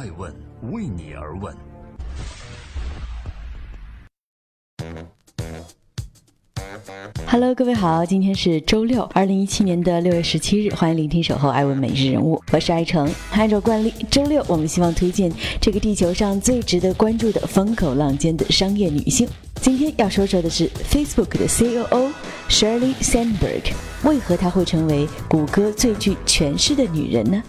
爱问为你而问。Hello，各位好，今天是周六，二零一七年的六月十七日，欢迎聆听守候爱问每日人物，我是爱成。按照惯例，周六我们希望推荐这个地球上最值得关注的风口浪尖的商业女性。今天要说说的是 Facebook 的 COO Shirley Sandberg，为何她会成为谷歌最具权势的女人呢？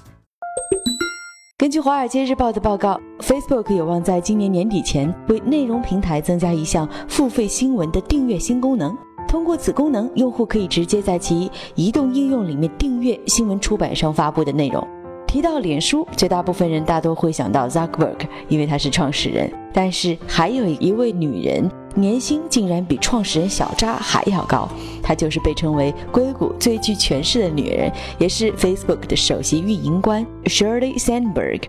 根据《华尔街日报》的报告，Facebook 有望在今年年底前为内容平台增加一项付费新闻的订阅新功能。通过此功能，用户可以直接在其移动应用里面订阅新闻出版商发布的内容。提到脸书，绝大部分人大多会想到 Zuckerberg，因为他是创始人。但是还有一位女人。年薪竟然比创始人小扎还要高，她就是被称为硅谷最具权势的女人，也是 Facebook 的首席运营官 Shirley Sandberg。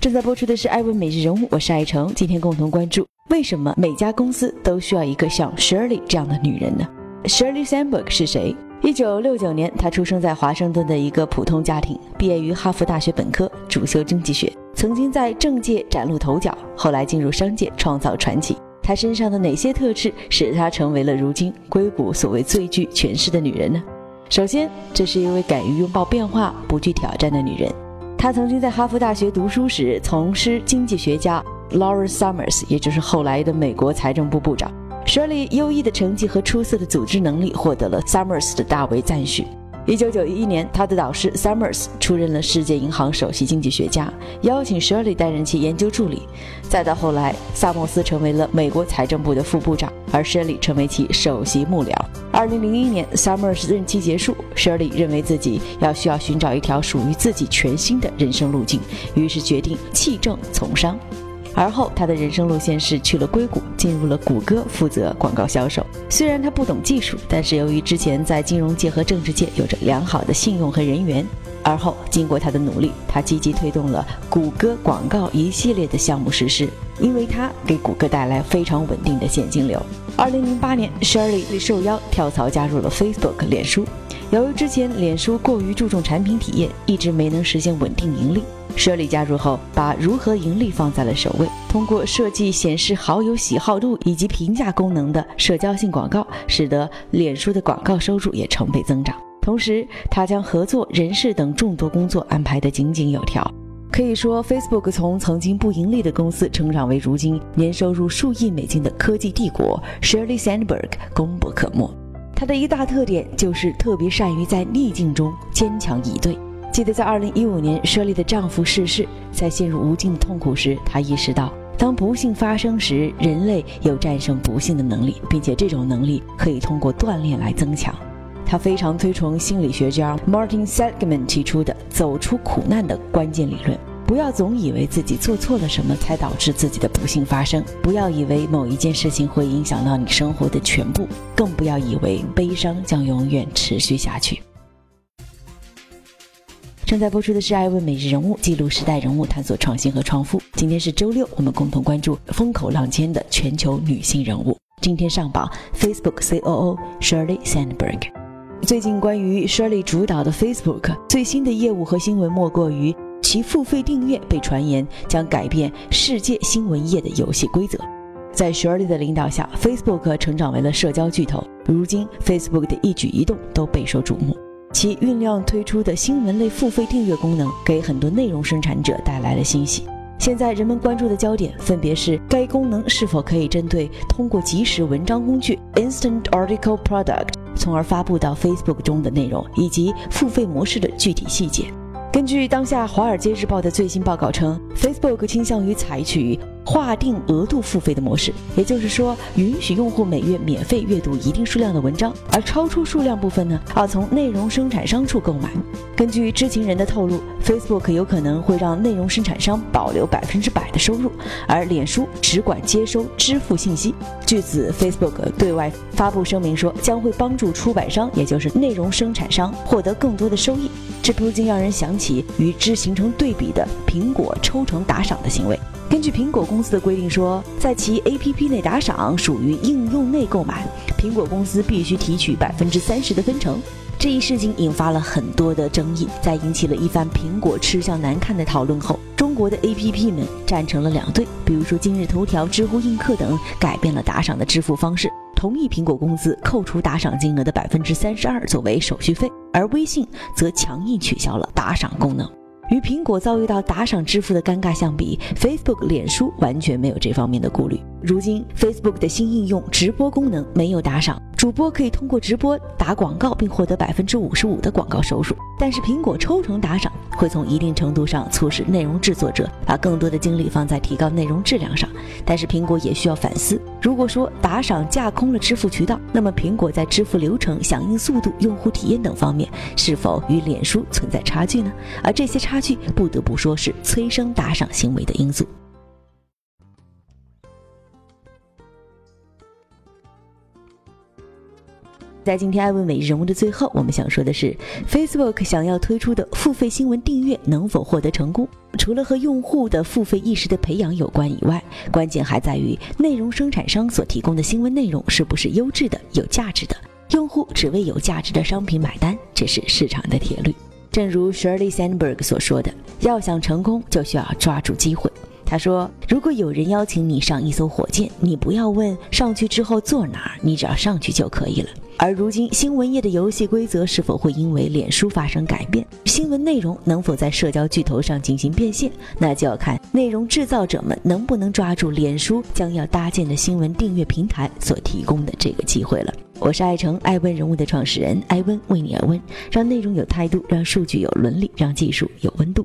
正在播出的是《艾问每日人物》，我是艾诚，今天共同关注为什么每家公司都需要一个像 Shirley 这样的女人呢？Shirley Sandberg 是谁？一九六九年，她出生在华盛顿的一个普通家庭，毕业于哈佛大学本科，主修经济学。曾经在政界崭露头角，后来进入商界创造传奇。她身上的哪些特质使她成为了如今硅谷所谓最具权势的女人呢？首先，这是一位敢于拥抱变化、不惧挑战的女人。她曾经在哈佛大学读书时从师经济学家 Laura Summers，也就是后来的美国财政部部长。Shirley 优异的成绩和出色的组织能力获得了 Summers 的大为赞许。一九九一年，他的导师 Summers 出任了世界银行首席经济学家，邀请 Shirley 担任其研究助理。再到后来，萨默斯成为了美国财政部的副部长，而 Shirley 成为其首席幕僚。二零零一年，Summers 任期结束，Shirley 认为自己要需要寻找一条属于自己全新的人生路径，于是决定弃政从商。而后，他的人生路线是去了硅谷，进入了谷歌，负责广告销售。虽然他不懂技术，但是由于之前在金融界和政治界有着良好的信用和人缘，而后经过他的努力，他积极推动了谷歌广告一系列的项目实施，因为他给谷歌带来非常稳定的现金流。二零零八年，Shirley 受邀跳槽加入了 Facebook 脸书。由于之前脸书过于注重产品体验，一直没能实现稳定盈利。舍里加入后，把如何盈利放在了首位。通过设计显示好友喜好度以及评价功能的社交性广告，使得脸书的广告收入也成倍增长。同时，他将合作、人事等众多工作安排得井井有条。可以说，Facebook 从曾经不盈利的公司成长为如今年收入数亿美金的科技帝国。Shirley Sandberg 功不可没。她的一大特点就是特别善于在逆境中坚强以对。记得在二零一五年，舍利的丈夫逝世，在陷入无尽的痛苦时，她意识到，当不幸发生时，人类有战胜不幸的能力，并且这种能力可以通过锻炼来增强。她非常推崇心理学家 Martin Seligman 提出的“走出苦难的关键理论”。不要总以为自己做错了什么才导致自己的不幸发生，不要以为某一件事情会影响到你生活的全部，更不要以为悲伤将永远持续下去。正在播出的是《爱问每日人物》，记录时代人物，探索创新和创富。今天是周六，我们共同关注风口浪尖的全球女性人物。今天上榜，Facebook COO Shirley Sandberg。最近关于 Shirley 主导的 Facebook 最新的业务和新闻，莫过于。其付费订阅被传言将改变世界新闻业的游戏规则。在 Shirley 的领导下，Facebook 成长为了社交巨头。如今，Facebook 的一举一动都备受瞩目。其酝酿推出的新闻类付费订阅功能，给很多内容生产者带来了欣喜。现在人们关注的焦点分别是该功能是否可以针对通过即时文章工具 Instant Article Product，从而发布到 Facebook 中的内容，以及付费模式的具体细节。根据当下《华尔街日报》的最新报告称，Facebook 倾向于采取。划定额度付费的模式，也就是说，允许用户每月免费阅读一定数量的文章，而超出数量部分呢，要从内容生产商处购买。根据知情人的透露，Facebook 有可能会让内容生产商保留百分之百的收入，而脸书只管接收支付信息。据此，Facebook 对外发布声明说，将会帮助出版商，也就是内容生产商获得更多的收益。这不禁让人想起与之形成对比的苹果抽成打赏的行为。根据苹果公司的规定说，在其 APP 内打赏属于应用内购买，苹果公司必须提取百分之三十的分成。这一事情引发了很多的争议，在引起了一番苹果吃相难看的讨论后，中国的 APP 们站成了两队。比如说今日头条、知乎映客等改变了打赏的支付方式，同意苹果公司扣除打赏金额的百分之三十二作为手续费，而微信则强硬取消了打赏功能。与苹果遭遇到打赏支付的尴尬相比，Facebook 脸书完全没有这方面的顾虑。如今，Facebook 的新应用直播功能没有打赏，主播可以通过直播打广告并获得百分之五十五的广告收入。但是苹果抽成打赏会从一定程度上促使内容制作者把更多的精力放在提高内容质量上。但是苹果也需要反思，如果说打赏架空了支付渠道，那么苹果在支付流程、响应速度、用户体验等方面是否与脸书存在差距呢？而这些差距不得不说是催生打赏行为的因素。在今天艾问每日人物的最后，我们想说的是，Facebook 想要推出的付费新闻订阅能否获得成功？除了和用户的付费意识的培养有关以外，关键还在于内容生产商所提供的新闻内容是不是优质的、有价值的。用户只为有价值的商品买单，这是市场的铁律。正如 Shirley Sandberg 所说的：“要想成功，就需要抓住机会。”他说：“如果有人邀请你上一艘火箭，你不要问上去之后坐哪儿，你只要上去就可以了。”而如今，新闻业的游戏规则是否会因为脸书发生改变？新闻内容能否在社交巨头上进行变现？那就要看内容制造者们能不能抓住脸书将要搭建的新闻订阅平台所提供的这个机会了。我是爱成爱问人物的创始人艾温，为你而问，让内容有态度，让数据有伦理，让技术有温度。